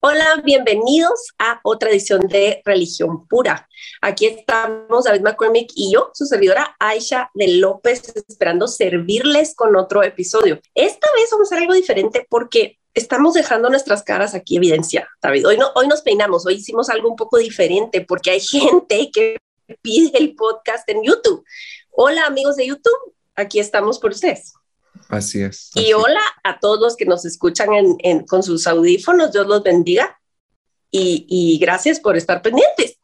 Hola, bienvenidos a otra edición de Religión Pura. Aquí estamos David McCormick y yo, su servidora Aisha de López, esperando servirles con otro episodio. Esta vez vamos a hacer algo diferente porque estamos dejando nuestras caras aquí evidencia, David. Hoy, no, hoy nos peinamos, hoy hicimos algo un poco diferente porque hay gente que pide el podcast en YouTube. Hola amigos de YouTube, aquí estamos por ustedes. Así es. y hola a todos los que nos escuchan con sus audífonos, Dios los bendiga y, gracias por estar pendientes.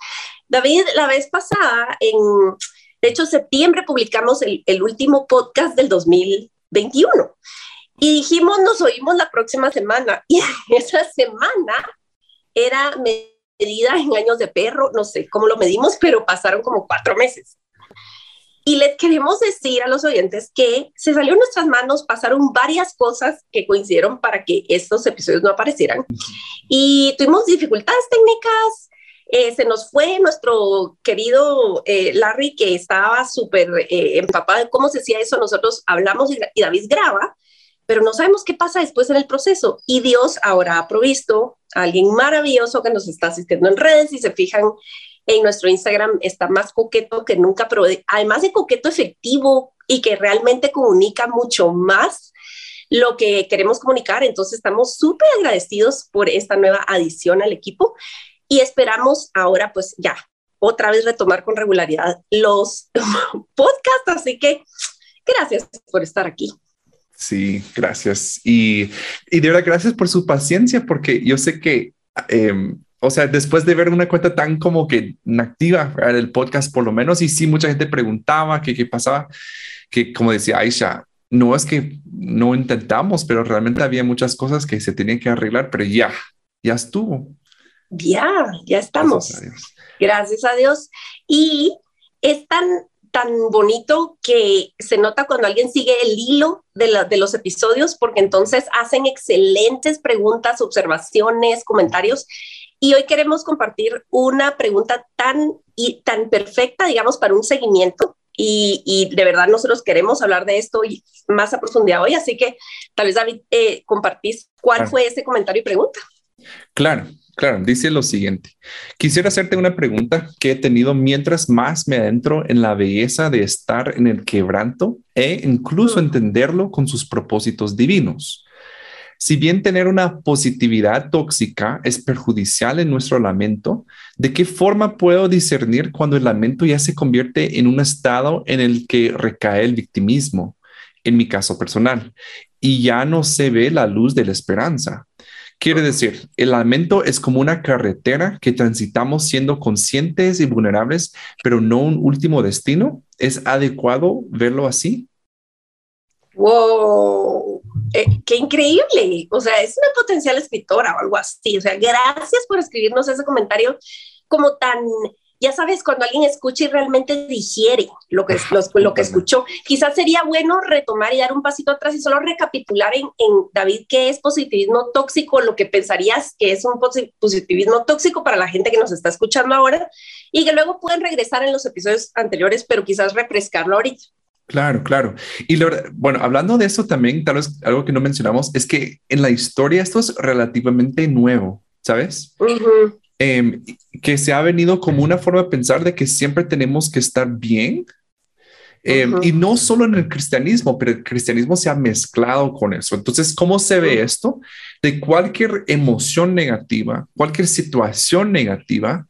David, la vez pasada, en, de hecho, septiembre publicamos el, el último podcast del 2021 y dijimos, nos oímos la próxima semana. Y esa semana era medida en años de perro, no sé cómo lo medimos, pero pasaron como cuatro meses. Y les queremos decir a los oyentes que se salió en nuestras manos, pasaron varias cosas que coincidieron para que estos episodios no aparecieran. Y tuvimos dificultades técnicas, eh, se nos fue nuestro querido eh, Larry, que estaba súper eh, empapado de cómo se hacía eso. Nosotros hablamos y, y, David graba, pero no sabemos qué pasa después en el proceso. Y Dios ahora ha provisto a alguien maravilloso que nos está asistiendo en redes. y se fijan, en nuestro Instagram está más coqueto que nunca, pero además de coqueto efectivo y que realmente comunica mucho más lo que queremos comunicar. Entonces estamos súper agradecidos por esta nueva adición al equipo y esperamos ahora pues ya otra vez retomar con regularidad los podcasts. Así que gracias por estar aquí. Sí, gracias. Y, y de verdad, gracias por su paciencia, porque yo sé que eh, o sea, después de ver una cuenta tan como que activa el podcast, por lo menos, y sí, mucha gente preguntaba qué, qué pasaba, que como decía Aisha, no es que no intentamos, pero realmente había muchas cosas que se tenían que arreglar, pero ya, ya estuvo. Ya, ya estamos. Gracias a Dios. Y es tan, tan bonito que se nota cuando alguien sigue el hilo de, la, de los episodios, porque entonces hacen excelentes preguntas, observaciones, comentarios y hoy queremos compartir una pregunta tan, y, tan perfecta, digamos, para un seguimiento. Y, de verdad nosotros queremos hablar de esto más a profundidad hoy, así que tal vez David eh, compartís cuál fue ese comentario y pregunta. Claro, claro, dice lo siguiente. Quisiera hacerte una pregunta que he tenido mientras más me adentro en la belleza de estar en el quebranto e incluso entenderlo con sus propósitos divinos. Si bien tener una positividad tóxica es perjudicial en nuestro lamento, ¿de qué forma puedo discernir cuando el lamento ya se convierte en un estado en el que recae el victimismo, en mi caso personal, y ya no se ve la luz de la esperanza? Quiere decir, el lamento es como una carretera que transitamos siendo conscientes y vulnerables, pero no un último destino. ¿Es adecuado verlo así? Wow, eh, qué increíble. O sea, es una potencial escritora o algo así. O sea, gracias por escribirnos ese comentario como tan, ya sabes, cuando alguien escucha y realmente digiere lo que, lo, que escuchó. Quizás sería bueno retomar y dar un pasito atrás y solo recapitular en, en, David qué es positivismo tóxico, lo que pensarías que es un positivismo tóxico para la gente que nos está escuchando ahora y que luego pueden regresar en los episodios anteriores, pero quizás refrescarlo ahorita. Claro, claro. Y bueno, hablando de eso también, tal vez algo que no mencionamos es que en la historia esto es relativamente nuevo, ¿sabes? Em, que se ha venido como una forma de pensar de que siempre tenemos que estar bien. Em, y no solo en el cristianismo, pero el cristianismo se ha mezclado con eso. Entonces, ¿cómo se ve esto? De cualquier emoción negativa, cualquier situación negativa,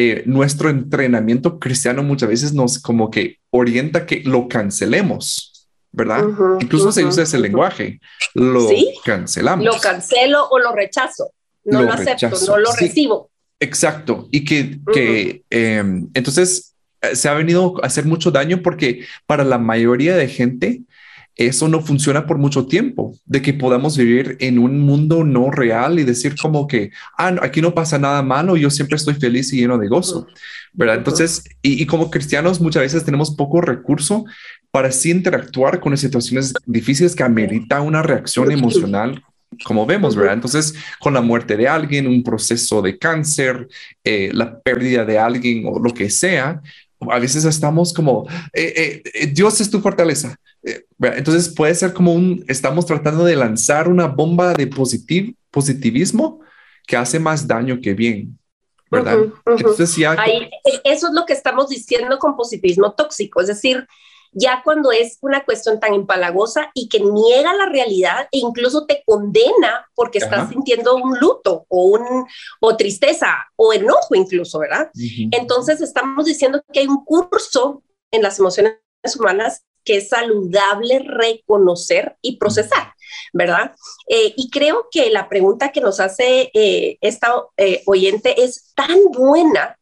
eh, nuestro entrenamiento cristiano muchas veces nos como que orienta que lo cancelemos, ¿verdad? Incluso se usa ese lenguaje, lo cancelamos. Lo cancelo o lo rechazo, no lo, acepto, no lo recibo. Exacto, y que, que em, entonces eh, se ha venido a hacer mucho daño porque para la mayoría de gente eso no funciona por mucho tiempo, de que podamos vivir en un mundo no real y decir como que, ah, aquí no pasa nada malo, yo siempre estoy feliz y lleno de gozo, ¿verdad? Entonces, y, como cristianos muchas veces tenemos poco recurso para sí interactuar con situaciones difíciles que amerita una reacción emocional como vemos, ¿verdad? Entonces, con la muerte de alguien, un proceso de cáncer, eh, la pérdida de alguien o lo que sea, a veces estamos como, eh, eh, Dios es tu fortaleza. entonces puede ser como un, estamos tratando de lanzar una bomba de positivismo que hace más daño que bien. ¿verdad? Entonces ya... eso es lo que estamos diciendo con positivismo tóxico, es decir, ya cuando es una cuestión tan empalagosa y que niega la realidad e incluso te condena porque estás sintiendo un luto o, un, o tristeza o enojo incluso, ¿verdad? Entonces estamos diciendo que hay un curso en las emociones humanas que es saludable reconocer y procesar, ¿verdad? Eh, y creo que la pregunta que nos hace eh, esta eh, oyente es tan buena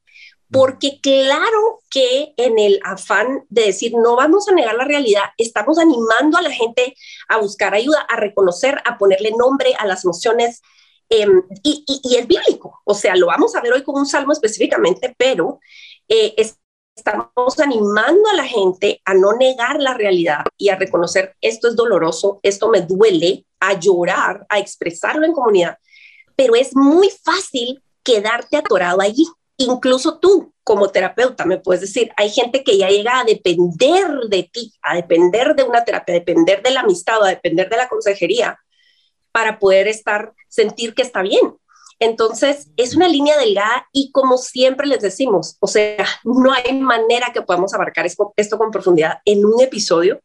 porque claro que en el afán de decir no vamos a negar la realidad, estamos animando a la gente a buscar ayuda, a reconocer, a ponerle nombre a las emociones. Em, y, es bíblico, o sea, lo vamos a ver hoy con un salmo específicamente, pero eh, estamos animando a la gente a no negar la realidad y a reconocer esto es doloroso, esto me duele, a llorar, a expresarlo en comunidad, pero es muy fácil quedarte atorado allí incluso tú como terapeuta me puedes decir, hay gente que ya llega a depender de ti, a depender de una terapia, a depender de la amistad, a depender de la consejería para poder estar, sentir que está bien. Entonces, es una línea delgada y como siempre les decimos, o sea, no hay manera que podamos abarcar esto, con profundidad en un episodio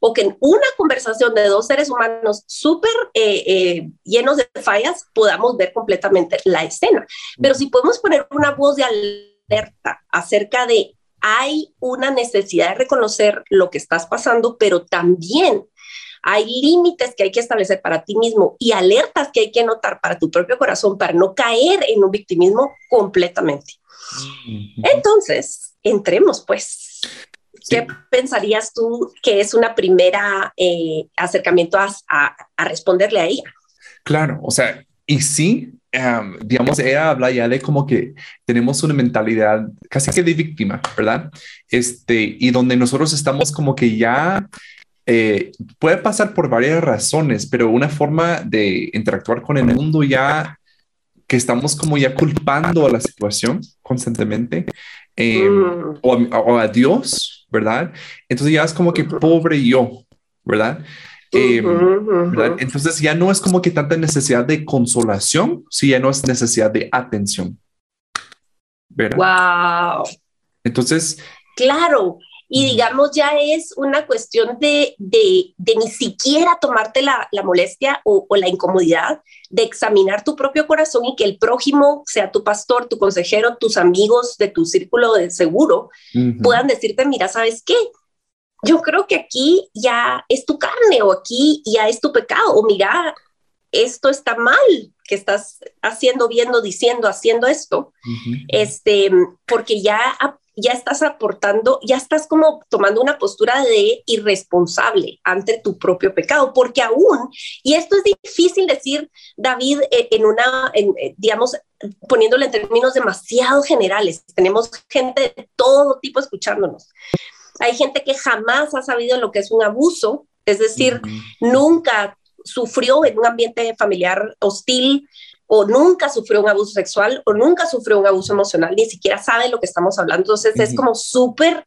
o que en una conversación de dos seres humanos súper eh, eh, llenos de fallas podamos ver completamente la escena. Pero si podemos poner una voz de alerta acerca de hay una necesidad de reconocer lo que estás pasando, pero también hay límites que hay que establecer para ti mismo y alertas que hay que notar para tu propio corazón para no caer en un victimismo completamente. Entonces, entremos pues. ¿Qué pensarías tú que es una primera eh, acercamiento a, a, responderle a ella? Claro, o sea, y sí, digamos, ella habla ya de como que tenemos una mentalidad casi que de víctima, ¿verdad? Este, y donde nosotros estamos como que ya eh, puede pasar por varias razones, pero una forma de interactuar con el mundo ya que estamos como ya culpando a la situación constantemente em, mm. o, a, Dios, ¿verdad? Entonces ya es como que pobre yo, ¿verdad? Em, Entonces ya no es como que tanta necesidad de consolación, si ya no es necesidad de atención. ¿verdad? Wow. Entonces. Claro, y digamos ya es una cuestión de, de, ni siquiera tomarte la, la molestia o, la incomodidad de examinar tu propio corazón y que el prójimo sea tu pastor, tu consejero, tus amigos de tu círculo de seguro, puedan decirte, mira, ¿sabes qué? Yo creo que aquí ya es tu carne o aquí ya es tu pecado o mira, esto está mal que estás haciendo, viendo, diciendo, haciendo esto, este, porque ya ya estás aportando, ya estás como tomando una postura de irresponsable ante tu propio pecado, porque aún, y esto es difícil decir, David, eh, en una, eh, digamos, poniéndolo en términos demasiado generales, tenemos gente de todo tipo escuchándonos. Hay gente que jamás ha sabido lo que es un abuso, es decir, nunca sufrió en un ambiente familiar hostil, o nunca sufrió un abuso sexual o nunca sufrió un abuso emocional, ni siquiera sabe lo que estamos hablando. Entonces es como súper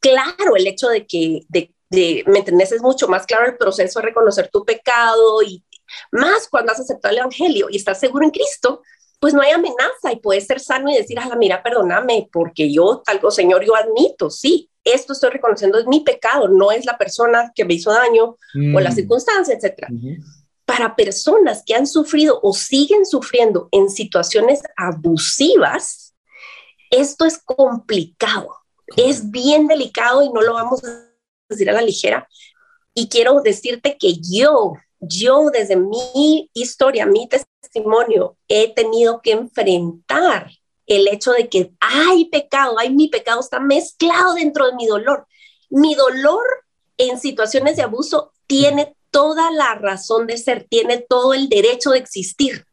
claro el hecho de que, de, ¿me entendés? Es mucho más claro el proceso de reconocer tu pecado y más cuando has aceptado el Evangelio y estás seguro en Cristo, pues no hay amenaza y puedes ser sano y decir, ah, mira, perdóname, porque yo, algo, Señor, yo admito, sí, esto estoy reconociendo es mi pecado, no es la persona que me hizo daño o la mm. circunstancia, etcétera para personas que han sufrido o siguen sufriendo en situaciones abusivas, esto es complicado, es bien delicado y no lo vamos a decir a la ligera. Y quiero decirte que yo, yo desde mi historia, mi testimonio, he tenido que enfrentar el hecho de que hay pecado, hay mi pecado, está mezclado dentro de mi dolor. Mi dolor en situaciones de abuso tiene toda la razón de ser, tiene todo el derecho de existir.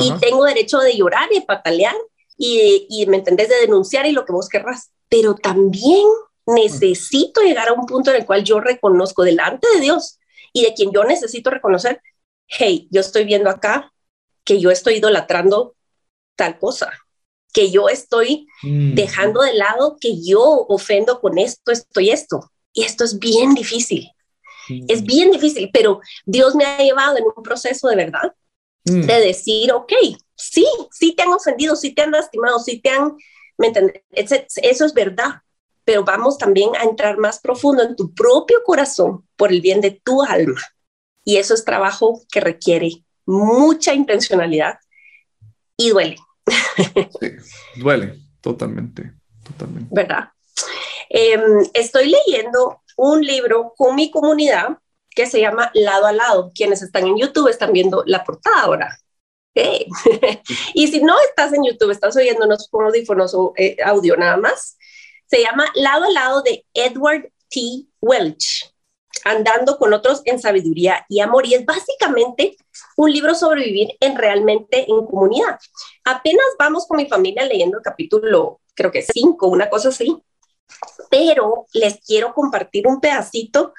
Y tengo derecho de llorar y patalear y, y, ¿me entendés?, de denunciar y lo que vos querrás. Pero también necesito llegar a un punto en el cual yo reconozco delante de Dios y de quien yo necesito reconocer, hey, yo estoy viendo acá que yo estoy idolatrando tal cosa, que yo estoy mm. dejando de lado que yo ofendo con esto, esto y esto. Y esto es bien difícil. Es bien difícil, pero Dios me ha llevado en un proceso de verdad mm. de decir, ok, sí, sí te han ofendido, sí te han lastimado, sí te han, ¿me entiendes? Eso es verdad, pero vamos también a entrar más profundo en tu propio corazón por el bien de tu alma. Y eso es trabajo que requiere mucha intencionalidad y duele. Sí, duele, totalmente, totalmente. ¿Verdad? Em, estoy leyendo un libro con mi comunidad que se llama Lado a Lado. Quienes están en YouTube están viendo la portada ahora. y si no estás en YouTube, estás oyéndonos con audífonos o eh, audio nada más, se llama Lado a Lado de Edward T. Welch andando con otros en sabiduría y amor. Y es básicamente un libro sobre vivir en realmente en comunidad. Apenas vamos con mi familia leyendo el capítulo, creo que cinco, una cosa así. Pero les quiero compartir un pedacito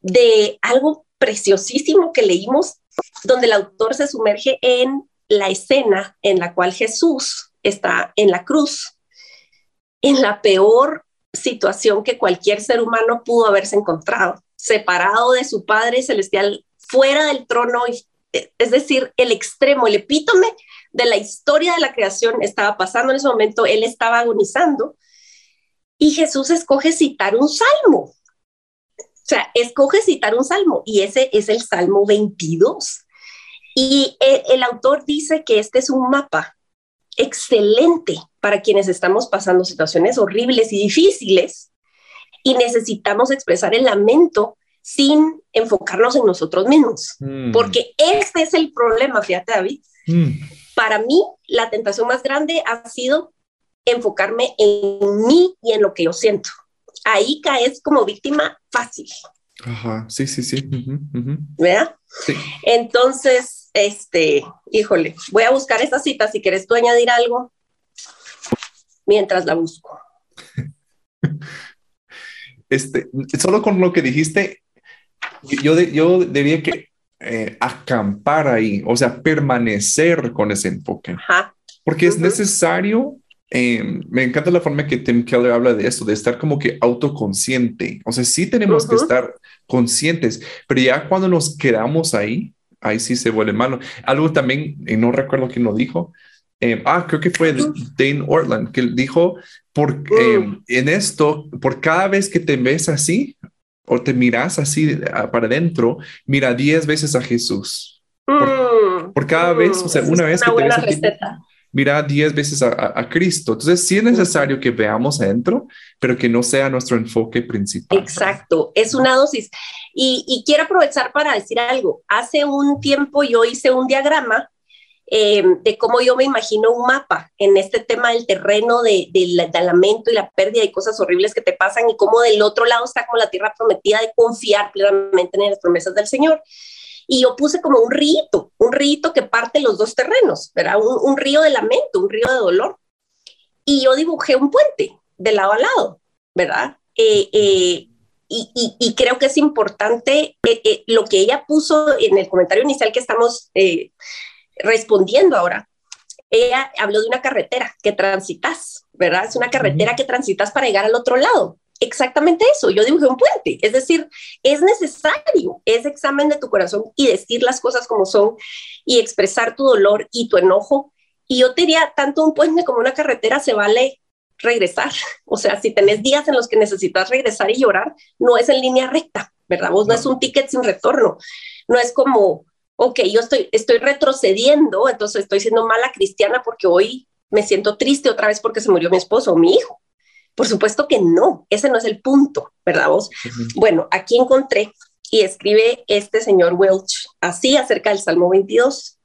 de algo preciosísimo que leímos, donde el autor se sumerge en la escena en la cual Jesús está en la cruz, en la peor situación que cualquier ser humano pudo haberse encontrado separado de su Padre Celestial, fuera del trono, es decir, el extremo, el epítome de la historia de la creación estaba pasando en ese momento, él estaba agonizando y Jesús escoge citar un salmo. O sea, escoge citar un salmo y ese es el Salmo 22. Y el, el autor dice que este es un mapa excelente para quienes estamos pasando situaciones horribles y difíciles y necesitamos expresar el lamento sin enfocarnos en nosotros mismos, mm. porque este es el problema, fíjate David. Mm. Para mí, la tentación más grande ha sido enfocarme en mí y en lo que yo siento. Ahí caes como víctima fácil. Ajá, sí, sí, sí. ¿Verdad? Sí. Entonces, este, híjole, voy a buscar esa cita si quieres tú añadir algo mientras la busco. este, solo con lo que dijiste, yo, yo debía que eh, acampar ahí, o sea, permanecer con ese enfoque. Porque es necesario, em, me encanta la forma que Tim Keller habla de esto, de estar como que autoconsciente. O sea, sí tenemos que estar conscientes, pero ya cuando nos quedamos ahí, ahí sí se vuelve malo. Algo también, y no recuerdo quién lo dijo, em, ah, creo que fue Dane Ortland, que dijo, porque em, en esto, por cada vez que te ves así o te miras así para adentro, mira diez veces a Jesús. Por, cada vez, o sea, una vez que te ves aquí, mira diez veces a, Cristo. Entonces, sí es necesario que veamos adentro, pero que no sea nuestro enfoque principal. Exacto, es una dosis. Y, y quiero aprovechar para decir algo. Hace un tiempo yo hice un diagrama eh, de cómo yo me imagino un mapa en este tema del terreno, de, del lamento y la pérdida y cosas horribles que te pasan y cómo del otro lado está como la tierra prometida de confiar plenamente en las promesas del Señor. Y yo puse como un rito, un rito que parte los dos terrenos, ¿verdad? Un, río de lamento, un río de dolor. Y yo dibujé un puente de lado a lado, ¿verdad? Eh, eh, y, y, creo que es importante lo que ella puso en el comentario inicial que estamos respondiendo ahora, ella habló de una carretera que transitas, ¿verdad? Es una carretera que transitas para llegar al otro lado. Exactamente eso, yo dibujé un puente, es decir, es necesario ese examen de tu corazón y decir las cosas como son y expresar tu dolor y tu enojo. Y yo te diría, tanto un puente como una carretera se vale regresar. O sea, si tenés días en los que necesitas regresar y llorar, no es en línea recta, ¿verdad? Vos no es un ticket sin retorno. No es como, ok, yo estoy, estoy retrocediendo, entonces estoy siendo mala cristiana porque hoy me siento triste otra vez porque se murió mi esposo o mi hijo. Por supuesto que no, ese no es el punto, ¿verdad vos? Bueno, aquí encontré y escribe este señor Welch así acerca del Salmo 22.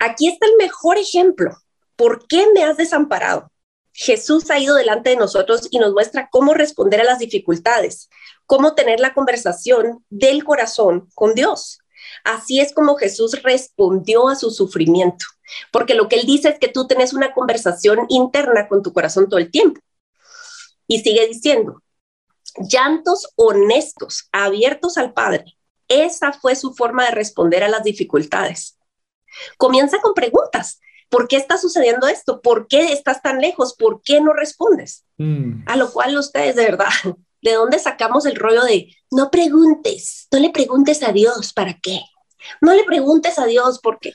Aquí está el mejor ejemplo. ¿Por qué me has desamparado? Jesús ha ido delante de nosotros y nos muestra cómo responder a las dificultades, cómo tener la conversación del corazón con Dios. Así es como Jesús respondió a su sufrimiento, porque lo que él dice es que tú tenés una conversación interna con tu corazón todo el tiempo. Y sigue diciendo, llantos honestos, abiertos al Padre. Esa fue su forma de responder a las dificultades. Comienza con preguntas. ¿Por qué está sucediendo esto? ¿Por qué estás tan lejos? ¿Por qué no respondes? Mm. A lo cual ustedes, de verdad, ¿de dónde sacamos el rollo de no preguntes, no le preguntes a Dios para qué? No le preguntes a Dios por qué.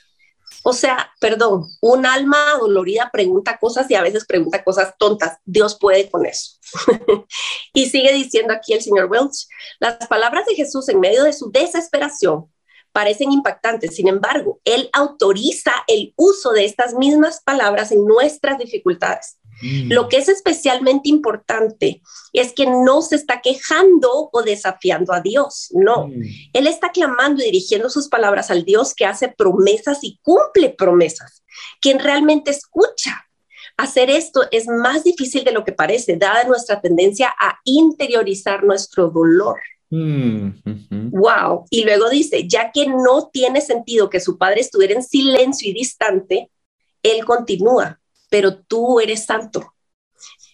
O sea, perdón, un alma dolorida pregunta cosas y a veces pregunta cosas tontas. Dios puede con eso. y sigue diciendo aquí el señor Welch, las palabras de Jesús en medio de su desesperación parecen impactantes. Sin embargo, Él autoriza el uso de estas mismas palabras en nuestras dificultades. Mm. Lo que es especialmente importante es que no se está quejando o desafiando a Dios, no. Mm. Él está clamando y dirigiendo sus palabras al Dios que hace promesas y cumple promesas, quien realmente escucha. Hacer esto es más difícil de lo que parece, dada nuestra tendencia a interiorizar nuestro dolor. Mm, wow. Y luego dice, ya que no tiene sentido que su padre estuviera en silencio y distante, él continúa, pero tú eres santo.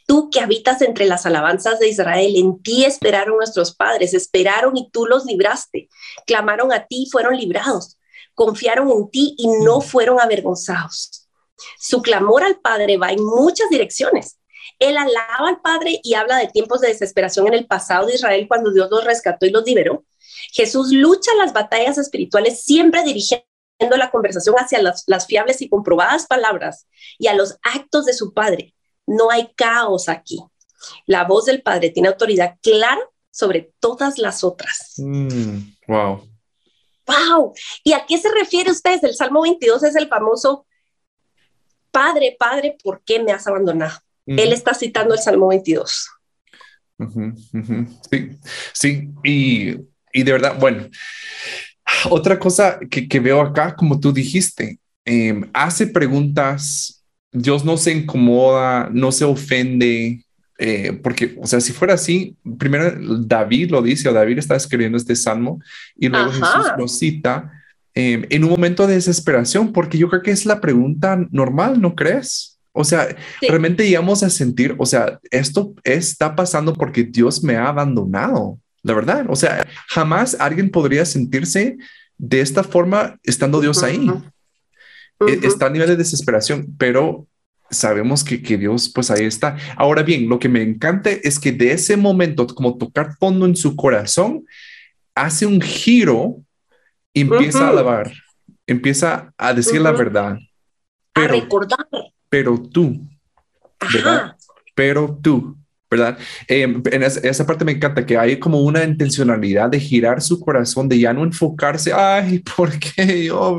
Tú que habitas entre las alabanzas de Israel, en ti esperaron nuestros padres, esperaron y tú los libraste, clamaron a ti y fueron librados, confiaron en ti y no mm. fueron avergonzados. Su clamor al Padre va en muchas direcciones. Él alaba al Padre y habla de tiempos de desesperación en el pasado de Israel cuando Dios los rescató y los liberó. Jesús lucha las batallas espirituales siempre dirigiendo la conversación hacia las, las fiables y comprobadas palabras y a los actos de su Padre. No hay caos aquí. La voz del Padre tiene autoridad clara sobre todas las otras. Mm, wow. Wow. ¿Y a qué se refiere ustedes? El Salmo 22 es el famoso Padre, Padre, ¿por qué me has abandonado? Él está citando el Salmo 22. Sí, sí, y, de verdad, bueno, otra cosa que, veo acá, como tú dijiste, em, hace preguntas, Dios no se incomoda, no se ofende, eh, porque, o sea, si fuera así, primero David lo dice, o David está escribiendo este salmo, y luego Jesús lo cita em, en un momento de desesperación, porque yo creo que es la pregunta normal, ¿no crees? O sea, realmente llegamos a sentir, o sea, esto está pasando porque Dios me ha abandonado, la verdad. O sea, jamás alguien podría sentirse de esta forma estando Dios ahí. E, está a nivel de desesperación, pero sabemos que, que, Dios pues ahí está. Ahora bien, lo que me encanta es que de ese momento, como tocar fondo en su corazón, hace un giro y empieza a alabar, empieza a decir la verdad. Pero, a recordar pero tú, ¿verdad? Pero tú, ¿verdad? Em, en esa, parte me encanta que hay como una intencionalidad de girar su corazón, de ya no enfocarse, ay, ¿por qué yo?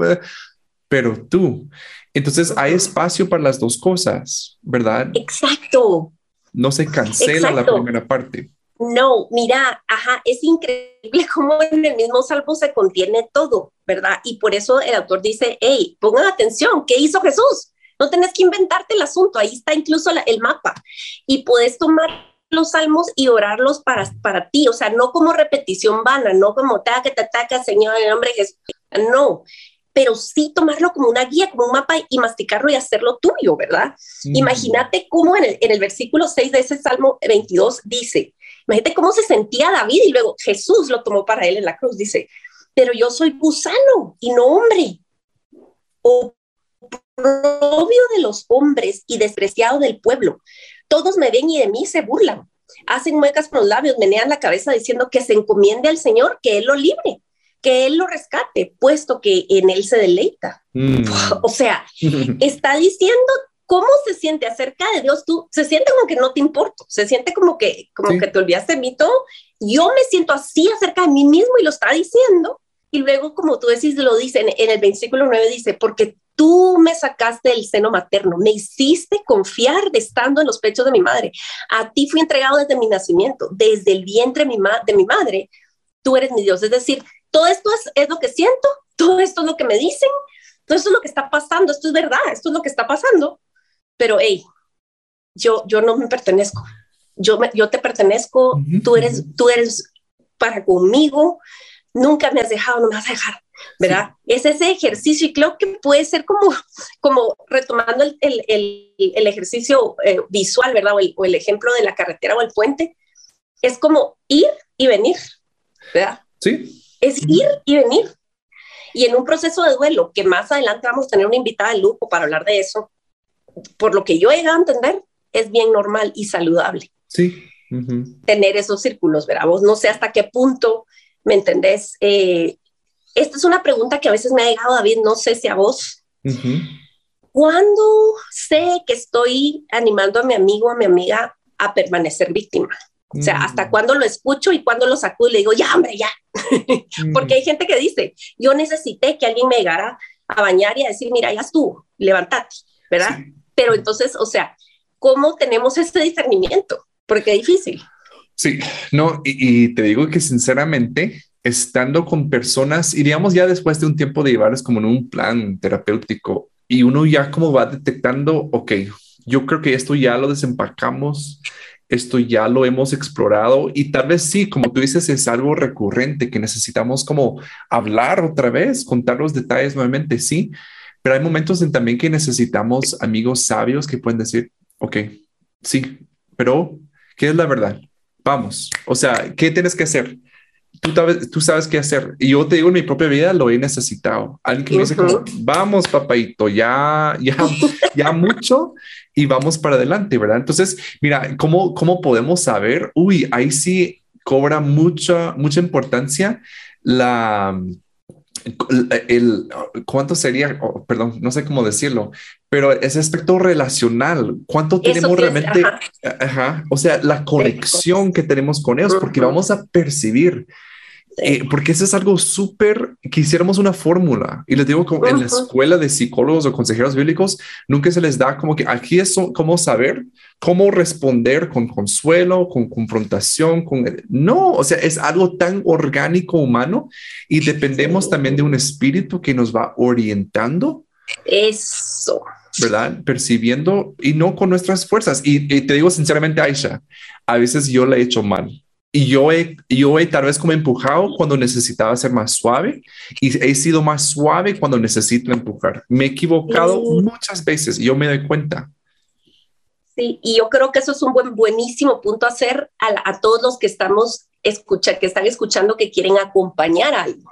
Pero tú. Entonces hay espacio para las dos cosas, ¿verdad? Exacto. No se cancela la primera parte. No, mira, ajá, es increíble cómo en el mismo salvo se contiene todo, ¿verdad? Y por eso el autor dice, hey, pongan atención, ¿qué hizo Jesús? No tenés que inventarte el asunto, ahí está incluso el mapa. Y puedes tomar los salmos y orarlos para, para ti, o sea, no como repetición vana, no como taca, taca, Señor, en el nombre de Jesús. No, pero sí tomarlo como una guía, como un mapa y masticarlo y hacerlo tuyo, ¿verdad? Imagínate cómo en el, en el versículo 6 de ese Salmo 22 dice, imagínate cómo se sentía David y luego Jesús lo tomó para él en la cruz, dice, pero yo soy gusano y no hombre. O Propio de los hombres y despreciado del pueblo. Todos me ven y de mí se burlan. Hacen muecas con los labios, menean la cabeza diciendo que se encomiende al Señor, que Él lo libre, que Él lo rescate, puesto que en Él se deleita. Mm. O sea, está diciendo cómo se siente acerca de Dios. Tú se siente como que no te importo, se siente como que, como que te olvidaste de mí todo. Yo me siento así acerca de mí mismo y lo está diciendo. Y luego, como tú decís, lo dice en, el versículo 9, dice, porque tú me sacaste del seno materno, me hiciste confiar de estando en los pechos de mi madre. A ti fui entregado desde mi nacimiento, desde el vientre de mi, de mi madre. Tú eres mi Dios. Es decir, todo esto es, es, lo que siento, todo esto es lo que me dicen, todo esto es lo que está pasando, esto es verdad, esto es lo que está pasando. Pero, hey, yo, yo no me pertenezco. Yo, yo te pertenezco, tú, eres, tú eres para conmigo, nunca me has dejado, no me vas a dejar, ¿verdad? Es ese ejercicio y creo que puede ser como, como retomando el, el, el, ejercicio eh, visual, ¿verdad? O, el, ejemplo de la carretera o el puente, es como ir y venir, ¿verdad? Sí. Es ir y venir. Y en un proceso de duelo, que más adelante vamos a tener una invitada de lujo para hablar de eso, por lo que yo he llegado a entender, es bien normal y saludable. Sí. Tener esos círculos, ¿verdad? Vos no sé hasta qué punto, ¿me entendés? Eh, esta es una pregunta que a veces me ha llegado, David, no sé si a vos. ¿Cuándo sé que estoy animando a mi amigo o a mi amiga a permanecer víctima? O sea, ¿hasta mm. cuándo lo escucho y cuándo lo sacudo y le digo, ya, hombre, ya? Porque hay gente que dice, yo necesité que alguien me llegara a bañar y a decir, mira, ya estuvo, levántate, ¿verdad? Pero entonces, o sea, ¿cómo tenemos este discernimiento? Porque es difícil. Sí, no, y, te digo que sinceramente, estando con personas, iríamos ya después de un tiempo de llevarles como en un plan terapéutico y uno ya como va detectando, ok, yo creo que esto ya lo desempacamos, esto ya lo hemos explorado y tal vez sí, como tú dices, es algo recurrente que necesitamos como hablar otra vez, contar los detalles nuevamente, sí, pero hay momentos en también que necesitamos amigos sabios que pueden decir, ok, sí, pero ¿qué es la verdad? Vamos, o sea, ¿qué tienes que hacer? Tú, tú sabes qué hacer. Y yo te digo, en mi propia vida lo he necesitado. Alguien que me dice, vamos, papayito, ya, ya, ya mucho y vamos para adelante, ¿verdad? Entonces, mira, ¿cómo, cómo podemos saber? Uy, ahí sí cobra mucha, mucha importancia la, el, cuánto sería, oh, perdón, no sé cómo decirlo, pero ese aspecto relacional, cuánto tenemos realmente, ajá. o sea, la conexión que tenemos con ellos, porque vamos a percibir eh, porque eso es algo súper, quisiéramos una fórmula. Y les digo, como en la escuela de psicólogos o consejeros bíblicos, nunca se les da como que aquí es cómo saber, cómo responder con consuelo, con confrontación, con... No, o sea, es algo tan orgánico humano y dependemos también de un espíritu que nos va orientando. Eso. ¿verdad? Percibiendo y no con nuestras fuerzas. Y, y, te digo sinceramente, Aisha, a veces yo la he hecho mal y yo he, yo he tal vez como empujado cuando necesitaba ser más suave y he sido más suave cuando necesito empujar. Me he equivocado muchas veces y yo me doy cuenta. Sí, y yo creo que eso es un buen, buenísimo punto a hacer a, todos los que estamos escucha, que están escuchando que quieren acompañar a algo.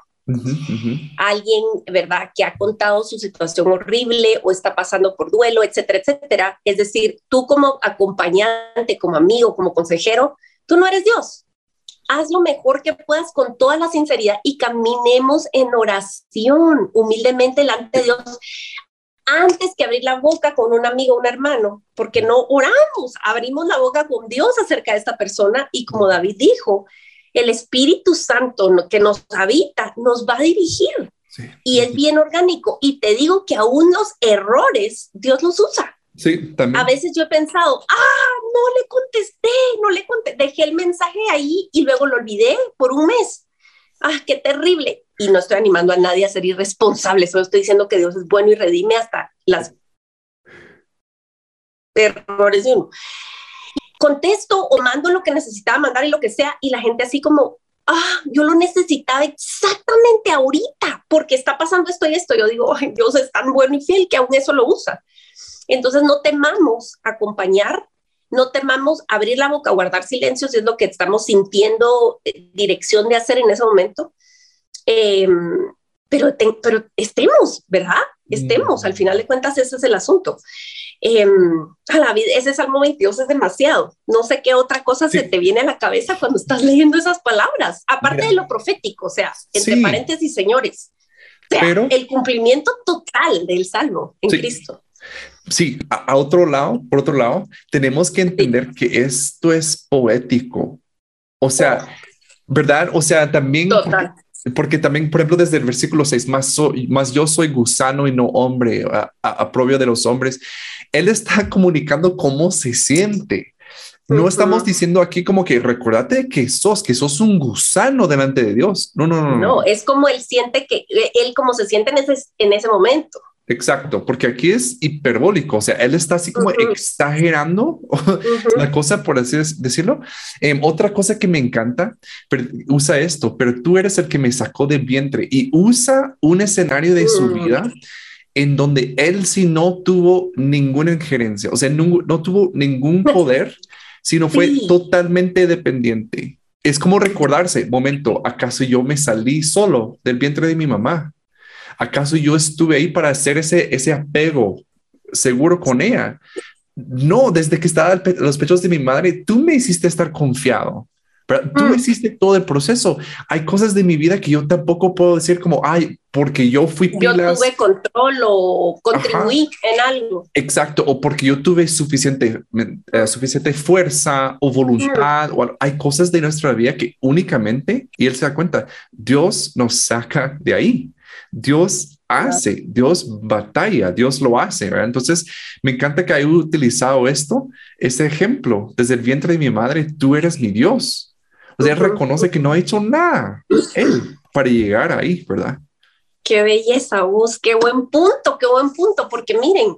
Alguien, ¿verdad?, que ha contado su situación horrible o está pasando por duelo, etcétera, etcétera. Es decir, tú como acompañante, como amigo, como consejero, tú no eres Dios haz lo mejor que puedas con toda la sinceridad y caminemos en oración humildemente delante de Dios antes que abrir la boca con un amigo o un hermano, porque no oramos, abrimos la boca con Dios acerca de esta persona y como David dijo, el Espíritu Santo que nos habita nos va a dirigir. Y es bien orgánico. Y te digo que aún los errores Dios los usa. A veces yo he pensado, ah, no le contesté, no le contesté, dejé el mensaje ahí y luego lo olvidé por un mes. Ah, qué terrible. Y no estoy animando a nadie a ser irresponsable, solo estoy diciendo que Dios es bueno y redime hasta las errores de uno. Contesto o mando lo que necesitaba mandar y lo que sea, y la gente así como, ah, yo lo necesitaba exactamente ahorita, porque está pasando esto y esto. Yo digo, Dios es tan bueno y fiel que aún eso lo usa. Entonces no temamos acompañar, no temamos abrir la boca, guardar silencio si es lo que estamos sintiendo eh, dirección de hacer en ese momento. Em, pero, pero estemos, ¿verdad? Estemos, al final de cuentas ese es el asunto. Eh, a la vida, ese Salmo 22 es demasiado. No sé qué otra cosa se te viene a la cabeza cuando estás leyendo esas palabras, aparte de lo profético, o sea, entre paréntesis, señores. pero, el cumplimiento total del Salmo en Cristo. Sí, a, otro lado, por otro lado, tenemos que entender que esto es poético. O sea, ¿verdad? O sea, también... Porque, también, por ejemplo, desde el versículo 6, más, más yo soy gusano y no hombre, a, de los hombres, él está comunicando cómo se siente. No estamos diciendo aquí como que recordate que sos, que sos un gusano delante de Dios. No, no, no. No, es como él siente que, él como se siente en ese, en ese momento. Exacto, porque aquí es hiperbólico, o sea, él está así como exagerando la cosa, por así decirlo. Em, otra cosa que me encanta, pero, usa esto, pero tú eres el que me sacó del vientre y usa un escenario de su mm. vida en donde él sí no tuvo ninguna injerencia, o sea, no, no tuvo ningún poder, sino fue totalmente dependiente. Es como recordarse, momento, ¿acaso yo me salí solo del vientre de mi mamá? ¿Acaso yo estuve ahí para hacer ese, ese apego seguro con ella? No, desde que estaba en los pechos de mi madre, tú me hiciste estar confiado. Pero tú mm. hiciste todo el proceso. Hay cosas de mi vida que yo tampoco puedo decir como, ay, porque yo fui pilas. Yo tuve control o contribuí en algo. Exacto, o porque yo tuve suficiente, eh, suficiente fuerza o voluntad. Mm. O, hay cosas de nuestra vida que únicamente, y él se da cuenta, Dios nos saca de ahí. Dios hace, Dios batalla, Dios lo hace. Entonces, me encanta que haya utilizado esto, ese ejemplo, desde el vientre de mi madre, tú eres mi Dios. O sea, él reconoce que no ha hecho nada él para llegar ahí, ¿verdad? Qué belleza, vos, qué buen punto, qué buen punto, porque miren,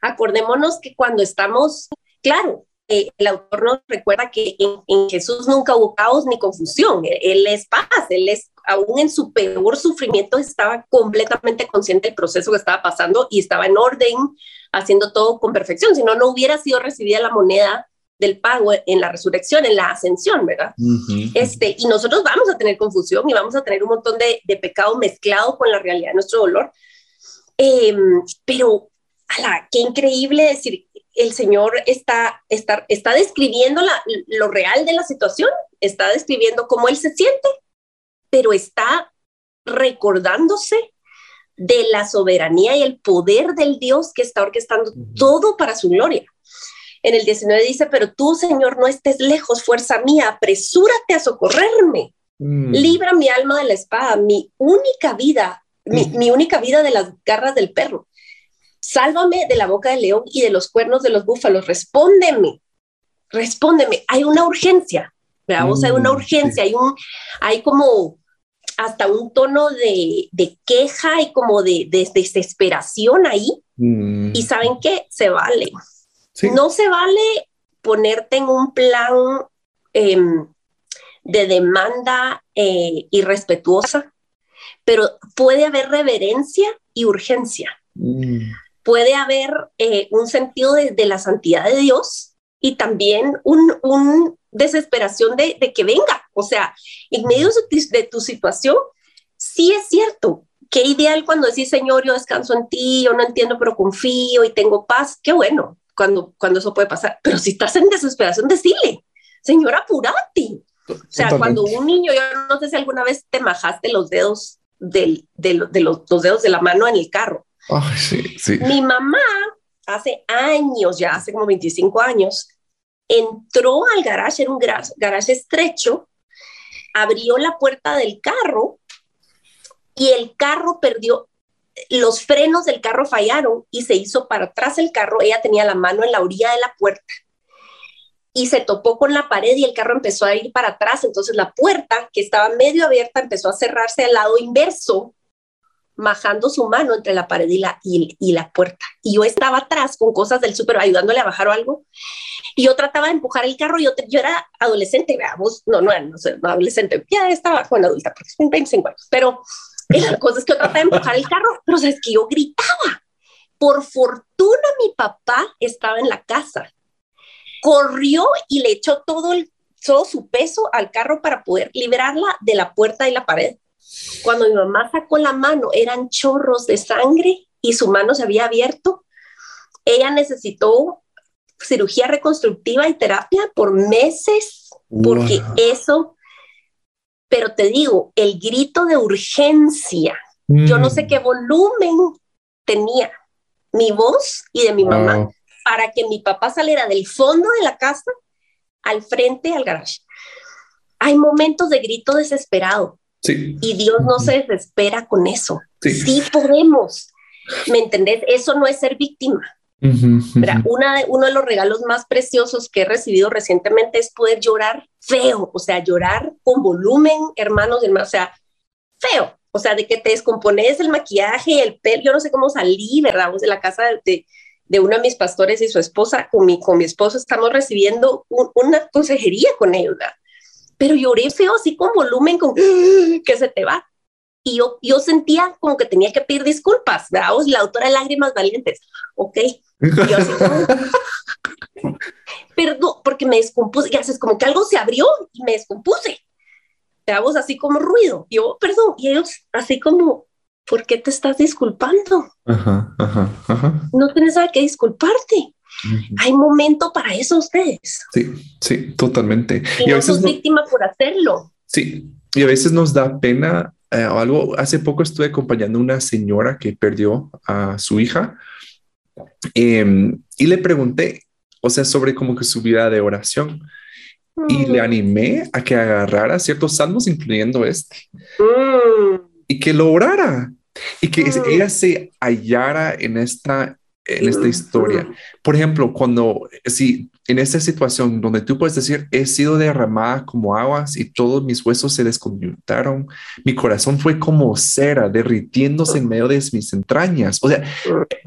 acordémonos que cuando estamos, claro, eh, el autor nos recuerda que en, en, Jesús nunca hubo caos ni confusión, él es paz, él es aún en su peor sufrimiento estaba completamente consciente del proceso que estaba pasando y estaba en orden, haciendo todo con perfección, si no, no hubiera sido recibida la moneda del pago en la resurrección, en la ascensión, ¿verdad? este, y nosotros vamos a tener confusión y vamos a tener un montón de, de pecado mezclado con la realidad de nuestro dolor. Em, pero, ala, qué increíble decir, el Señor está, está, está describiendo la, lo real de la situación, está describiendo cómo Él se siente, pero está recordándose de la soberanía y el poder del Dios que está orquestando todo para su gloria. En el 19 dice, pero tú, Señor, no estés lejos, fuerza mía, apresúrate a socorrerme. Mm. Libra mi alma de la espada, mi única vida, mi, mm. mi, única vida de las garras del perro. Sálvame de la boca del león y de los cuernos de los búfalos. Respóndeme, respóndeme. Hay una urgencia, ¿verdad? hay una mm, urgencia, hay, un, hay como hasta un tono de, queja y como de, desesperación ahí. Mm. Y saben qué, se vale. No se vale ponerte en un plan em, de demanda eh, irrespetuosa, pero puede haber reverencia y urgencia. Mm. Puede haber eh, un sentido de, la santidad de Dios y también un, un desesperación de, que venga. O sea, en medio de tu situación, sí es cierto. Qué ideal cuando decís, Señor, yo descanso en ti, yo no entiendo, pero confío y tengo paz. Qué bueno cuando, cuando eso puede pasar. Pero si estás en desesperación, decile, Señor, apurate. O sea, cuando un niño, yo no sé si alguna vez te majaste los dedos del, de, los, los, dedos de la mano en el carro. Mi mamá hace años, ya hace como 25 años, entró al garage, era un garage estrecho, abrió la puerta del carro y el carro perdió, los frenos del carro fallaron y se hizo para atrás el carro, ella tenía la mano en la orilla de la puerta y se topó con la pared y el carro empezó a ir para atrás, entonces la puerta que estaba medio abierta empezó a cerrarse al lado inverso majando su mano entre la pared y la, y, la puerta. Y yo estaba atrás con cosas del súper ayudándole a bajar o algo. Y yo trataba de empujar el carro. Yo, yo era adolescente, veamos, no, no, no, adolescente, ya estaba, bueno, adulta, porque son 25 años. Pero la cosa es que yo trataba de empujar el carro, pero es que yo gritaba. Por fortuna mi papá estaba en la casa. Corrió y le echó todo, el, todo su peso al carro para poder liberarla de la puerta y la pared. Cuando mi mamá sacó la mano, eran chorros de sangre y su mano se había abierto. Ella necesitó cirugía reconstructiva y terapia por meses, porque eso, pero te digo, el grito de urgencia, yo no sé mm. qué volumen tenía mi voz y de mi mamá para que mi papá saliera del fondo de la casa al frente al garage. Hay momentos de grito desesperado, y Dios no se desespera con eso. Sí. podemos. ¿Me entendés? Eso no es ser víctima. Una, uno de los regalos más preciosos que he recibido recientemente es poder llorar feo, o sea, llorar con volumen, hermanos, hermanos, o sea, feo. o sea, de que te descompones el maquillaje el pelo, yo no sé cómo salí, ¿verdad? de la casa de, de uno de mis pastores y su esposa, con mi, con mi esposo estamos recibiendo una consejería con ellos, ¿verdad? Pero lloré feo, así con volumen, con que se te va. Y yo, yo sentía como que tenía que pedir disculpas, ¿verdad? la autora de Lágrimas Valientes, ok. yo así Perdón, porque me descompuse, y haces como que algo se abrió y me descompuse. Hago así como ruido. Yo, perdón, y ellos así como, ¿por qué te estás disculpando? Ajá, ajá, ajá. No tienes nada que disculparte. Hay momento para eso ustedes. Sí, sí, totalmente. Y, a veces no víctima por hacerlo. Sí, y a veces nos da pena eh, o algo. Hace poco estuve acompañando a una señora que perdió a su hija em, y le pregunté, o sea, sobre como que su vida de oración. Y le mm. animé a que agarrara ciertos salmos, incluyendo este, mm. y que lo orara y que mm. ella se hallara en esta en esta historia. Por ejemplo, cuando, si en esta situación donde tú puedes decir, he sido derramada como aguas y todos mis huesos se desconjuntaron, mi corazón fue como cera derritiéndose en medio de mis entrañas. O sea,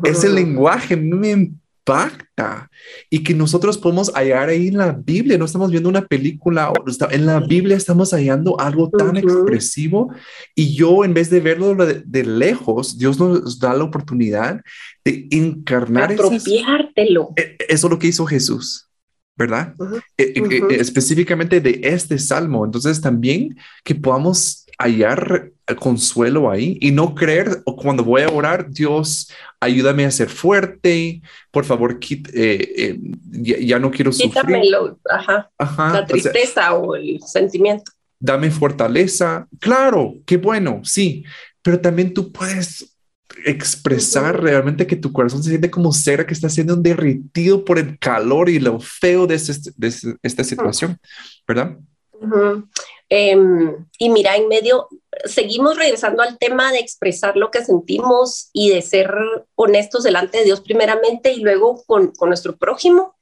ese lenguaje me impacta y que nosotros podemos hallar ahí en la Biblia. No estamos viendo una película, en la Biblia estamos hallando algo tan expresivo y yo en vez de verlo de, lejos, Dios nos da la oportunidad de encarnar. Apropiártelo. E, eso es lo que hizo Jesús. ¿Verdad? E, e, específicamente de este salmo. Entonces también que podamos hallar consuelo ahí y no creer o cuando voy a orar, Dios, ayúdame a ser fuerte, por favor, eh, eh, ya, no quiero sufrir. Ajá, la tristeza o, el sentimiento. Dame fortaleza. Claro, qué bueno, sí, pero también tú puedes expresar realmente que tu corazón se siente como cera que está siendo derritido por el calor y lo feo de, este, de esta situación, ¿verdad? Em, y mira, en medio, seguimos regresando al tema de expresar lo que sentimos y de ser honestos delante de Dios primeramente y luego con, con nuestro prójimo.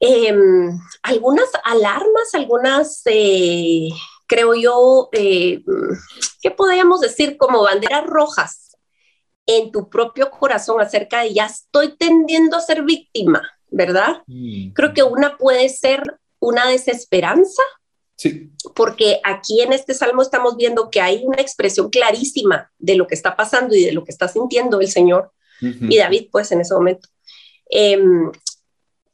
Em, algunas alarmas, algunas, eh, creo yo, eh, ¿qué podríamos decir? Como banderas rojas en tu propio corazón acerca de ya estoy tendiendo a ser víctima, ¿verdad? Mm. Creo que una puede ser una desesperanza Sí. Porque aquí en este salmo estamos viendo que hay una expresión clarísima de lo que está pasando y de lo que está sintiendo el Señor y David, pues en ese momento. Em,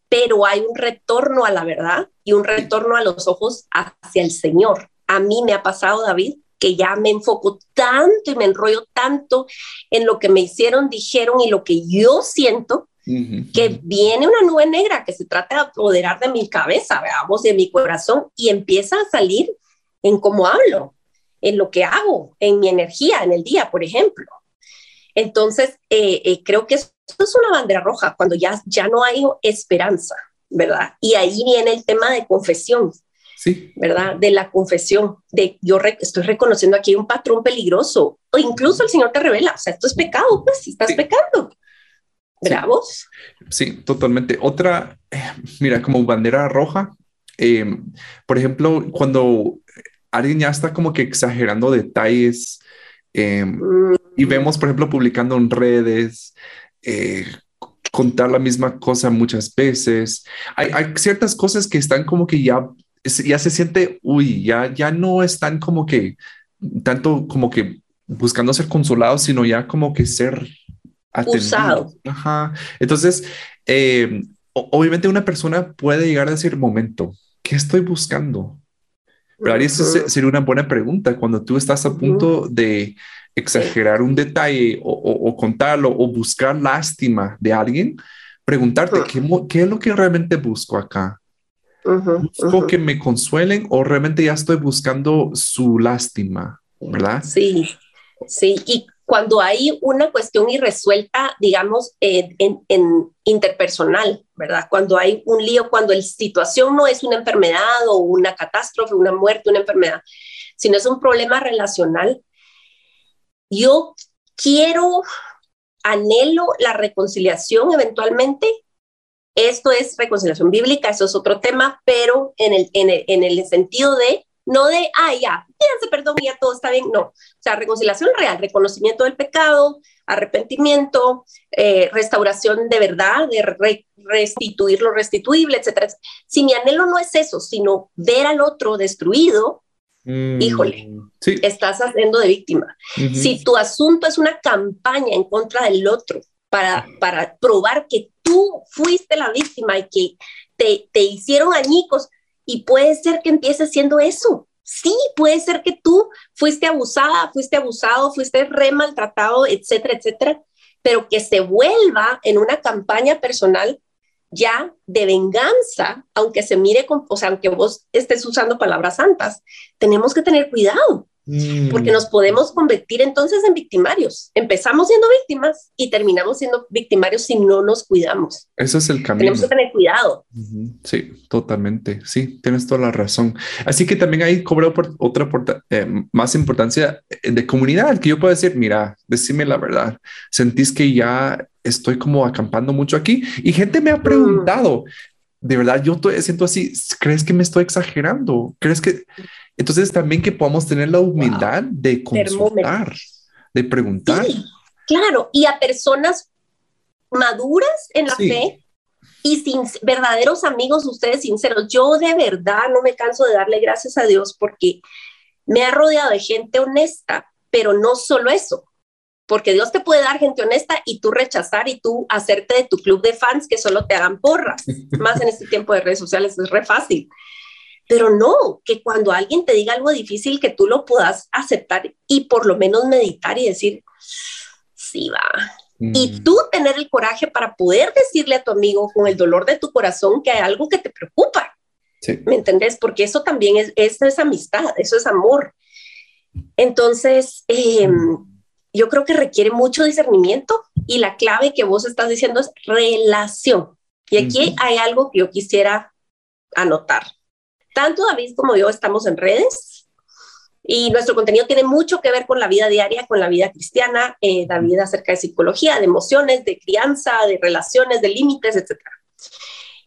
pero hay un retorno a la verdad y un retorno a los ojos hacia el Señor. A mí me ha pasado, David, que ya me enfoco tanto y me enrollo tanto en lo que me hicieron, dijeron y lo que yo siento, que viene una nube negra que se trata de apoderar de mi cabeza, veamos, de mi corazón y empieza a salir en cómo hablo, en lo que hago, en mi energía, en el día, por ejemplo. Entonces, eh, eh, creo que esto es una bandera roja cuando ya, ya no hay esperanza, ¿verdad? Y ahí viene el tema de confesión, sí. ¿verdad? De la confesión, de yo estoy reconociendo aquí un patrón peligroso, o incluso el Señor te revela, o sea, esto es pecado, pues si estás pecando. Bravos. Sí, totalmente. Otra, eh, mira, como bandera roja, em, por ejemplo, cuando alguien ya está como que exagerando detalles em, y mm. vemos, por ejemplo, publicando en redes, eh, contar la misma cosa muchas veces. Hay, hay, ciertas cosas que están como que ya, ya se siente, uy, ya, ya no están como que tanto como que buscando ser consolados, sino ya como que ser usado. Ajá. Entonces, eh, obviamente una persona puede llegar a decir, momento, ¿qué estoy buscando? Pero eso sería una buena pregunta cuando tú estás a punto de exagerar un detalle o, contarlo o buscar lástima de alguien, preguntarte, ¿qué, ¿qué, es lo que realmente busco acá? ¿Busco que me consuelen o realmente ya estoy buscando su lástima? ¿Verdad? Sí, sí. Y cuando hay una cuestión irresuelta, digamos, en, interpersonal, ¿verdad? Cuando hay un lío, cuando la situación no es una enfermedad o una catástrofe, una muerte, una enfermedad, sino es un problema relacional, yo quiero, anhelo la reconciliación eventualmente. Esto es reconciliación bíblica, eso es otro tema, pero en el, en el, en el sentido de no de, ah, ya, pídanse perdón y ya todo está bien, no. O sea, reconciliación real, reconocimiento del pecado, arrepentimiento, eh, restauración de verdad, de restituir lo restituible, etcétera. Si mi anhelo no es eso, sino ver al otro destruido, mm, híjole, estás haciendo de víctima. Si tu asunto es una campaña en contra del otro para, para probar que tú fuiste la víctima y que te, te hicieron añicos, y puede ser que empieces siendo eso. Sí, puede ser que tú fuiste abusada, fuiste abusado, fuiste re maltratado, etcétera, etcétera, pero que se vuelva en una campaña personal ya de venganza, aunque se mire con, o sea, aunque vos estés usando palabras santas, tenemos que tener cuidado, porque nos podemos convertir entonces en victimarios. Empezamos siendo víctimas y terminamos siendo victimarios si no nos cuidamos. Eso es el camino. Tenemos que tener cuidado. Sí, totalmente. Sí, tienes toda la razón. Así que también hay cobra otra eh, más importancia eh, de comunidad, que yo puedo decir, mira, decime la verdad, sentís que ya estoy como acampando mucho aquí y gente me ha preguntado, de verdad, yo siento así, ¿crees que me estoy exagerando? ¿Crees que... Entonces también que podamos tener la humildad de consultar, de preguntar. claro, y a personas maduras en la fe y sin verdaderos amigos, ustedes sinceros. Yo de verdad no me canso de darle gracias a Dios porque me ha rodeado de gente honesta, pero no solo eso, porque Dios te puede dar gente honesta y tú rechazar y tú hacerte de tu club de fans que solo te hagan porras. Más en este tiempo de redes sociales es re fácil. Pero no, que cuando alguien te diga algo difícil, que tú lo puedas aceptar y por lo menos meditar y decir, sí va. Y mm. tú tener el coraje para poder decirle a tu amigo con el dolor de tu corazón que hay algo que te preocupa. ¿Me entendés? Porque eso también es, eso es amistad, eso es amor. Entonces, em, yo creo que requiere mucho discernimiento y la clave que vos estás diciendo es relación. Y aquí hay algo que yo quisiera anotar. Tanto David como yo estamos en redes y nuestro contenido tiene mucho que ver con la vida diaria, con la vida cristiana, eh, David acerca de psicología, de emociones, de crianza, de relaciones, de límites, etc.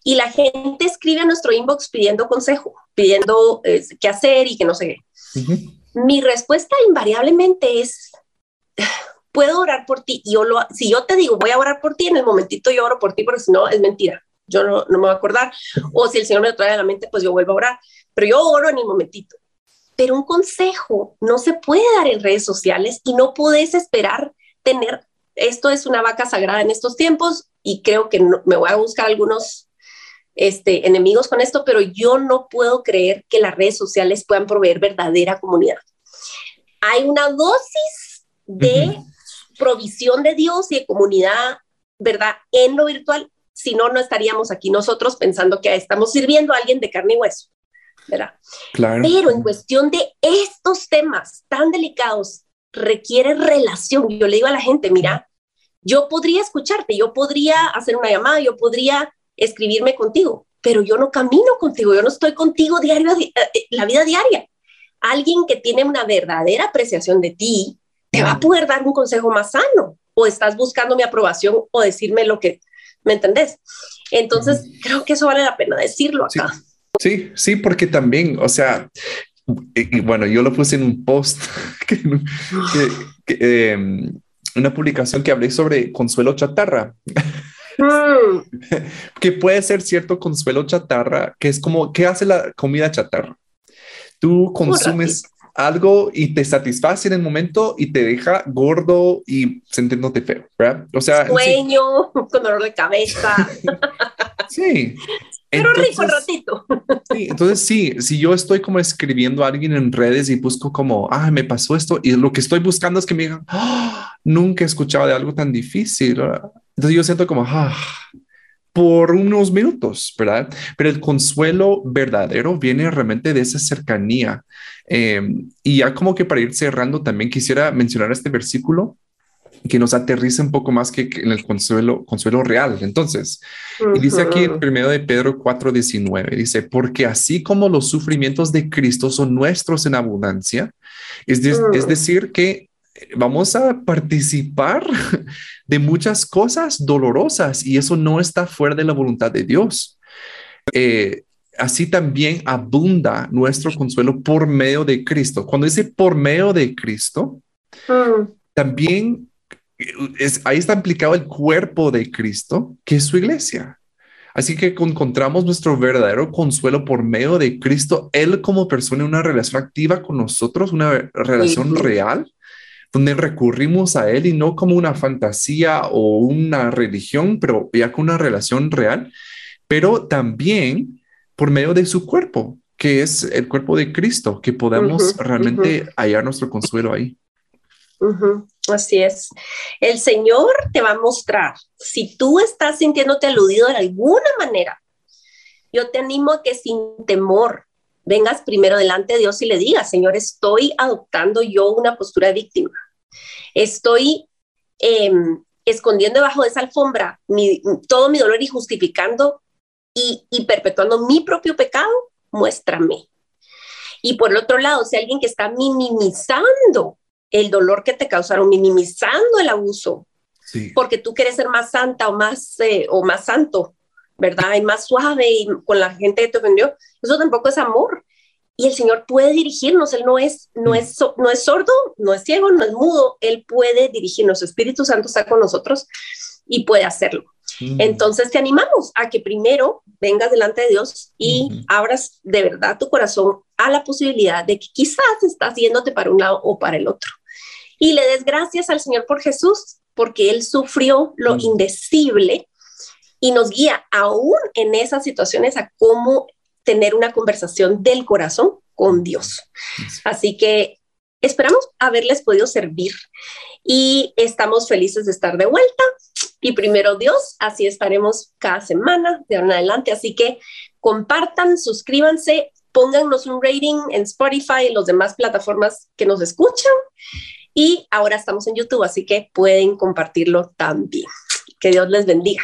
Y la gente escribe a nuestro inbox pidiendo consejo, pidiendo eh, qué hacer y que no sé qué. Mi respuesta invariablemente es, puedo orar por ti. Y yo lo, si yo te digo, voy a orar por ti, en el momentito yo oro por ti, porque si no, es mentira yo no, me voy a acordar, o si el Señor me lo trae a la mente, pues yo vuelvo a orar, pero yo oro en el momentito. Pero un consejo no se puede dar en redes sociales y no puedes esperar tener, esto es una vaca sagrada en estos tiempos y creo que me voy a buscar algunos este, enemigos con esto, pero yo no puedo creer que las redes sociales puedan proveer verdadera comunidad. Hay una dosis de provisión de Dios y de comunidad, ¿verdad? En lo virtual si no, no estaríamos aquí nosotros pensando que estamos sirviendo a alguien de carne y hueso, ¿verdad? Claro. Pero en cuestión de estos temas tan delicados, requiere relación. Yo le digo a la gente, mira, yo podría escucharte, yo podría hacer una llamada, yo podría escribirme contigo, pero yo no camino contigo, yo no estoy contigo diario, eh, eh, la vida diaria. Alguien que tiene una verdadera apreciación de ti te va a poder dar un consejo más sano o estás buscando mi aprobación o decirme lo que ¿me entendés? Entonces, creo que eso vale la pena decirlo acá. Sí, sí, porque también, o sea, y, bueno, yo lo puse en un post, que, em, una publicación que hablé sobre consuelo chatarra. Mm. que puede ser cierto consuelo chatarra, que es como, ¿qué hace la comida chatarra? Tú consumes algo y te satisface en el momento y te deja gordo y sintiéndote feo, ¿verdad? O sea, sueño, con dolor de cabeza. sí. Pero rico ratito. sí, entonces sí, si yo estoy como escribiendo a alguien en redes y busco como, ah, me pasó esto y lo que estoy buscando es que me digan, ah, nunca he escuchado de algo tan difícil. Entonces yo siento como, ah, por unos minutos, ¿verdad? Pero el consuelo verdadero viene realmente de esa cercanía. Em, y ya como que para ir cerrando, también quisiera mencionar este versículo que nos aterriza un poco más que, en el consuelo, consuelo real. Entonces, y dice aquí en primero de Pedro 4:19, dice, porque así como los sufrimientos de Cristo son nuestros en abundancia, es, es mm. decir, que vamos a participar de muchas cosas dolorosas y eso no está fuera de la voluntad de Dios. Eh, así también abunda nuestro consuelo por medio de Cristo. Cuando dice por medio de Cristo, mm. también es, ahí está implicado el cuerpo de Cristo, que es su iglesia. Así que encontramos nuestro verdadero consuelo por medio de Cristo, Él como persona, una relación activa con nosotros, una relación real, donde recurrimos a Él y no como una fantasía o una religión, pero ya con una relación real, pero también por medio de su cuerpo, que es el cuerpo de Cristo, que podamos realmente hallar nuestro consuelo ahí. Así es. El Señor te va a mostrar, si tú estás sintiéndote aludido de alguna manera, yo te animo a que sin temor vengas primero delante de Dios y le digas, Señor, estoy adoptando yo una postura de víctima. Estoy em, escondiendo debajo de esa alfombra todo mi dolor y justificando y, y perpetuando mi propio pecado. Muéstrame. Y por el otro lado, si alguien que está minimizando el dolor que te causaron, minimizando el abuso, porque tú quieres ser más santa o más, eh, o más santo, ¿verdad? Y más suave y con la gente que te ofendió. Eso tampoco es amor. Y el Señor puede dirigirnos, Él no es, no, es, no es sordo, no es ciego, no es mudo, Él puede dirigirnos, Espíritu Santo está con nosotros y puede hacerlo. Entonces te animamos a que primero vengas delante de Dios y abras de verdad tu corazón a la posibilidad de que quizás estás yéndote para un lado o para el otro. Y le des gracias al Señor por Jesús, porque Él sufrió lo indecible y nos guía aún en esas situaciones a cómo tener una conversación del corazón con Dios. Así que esperamos haberles podido servir y estamos felices de estar de vuelta. Y primero Dios, así estaremos cada semana de ahora en adelante. Así que compartan, suscríbanse, póngannos un rating en Spotify y las demás plataformas que nos escuchan. Y ahora estamos en YouTube, así que pueden compartirlo también. Que Dios les bendiga.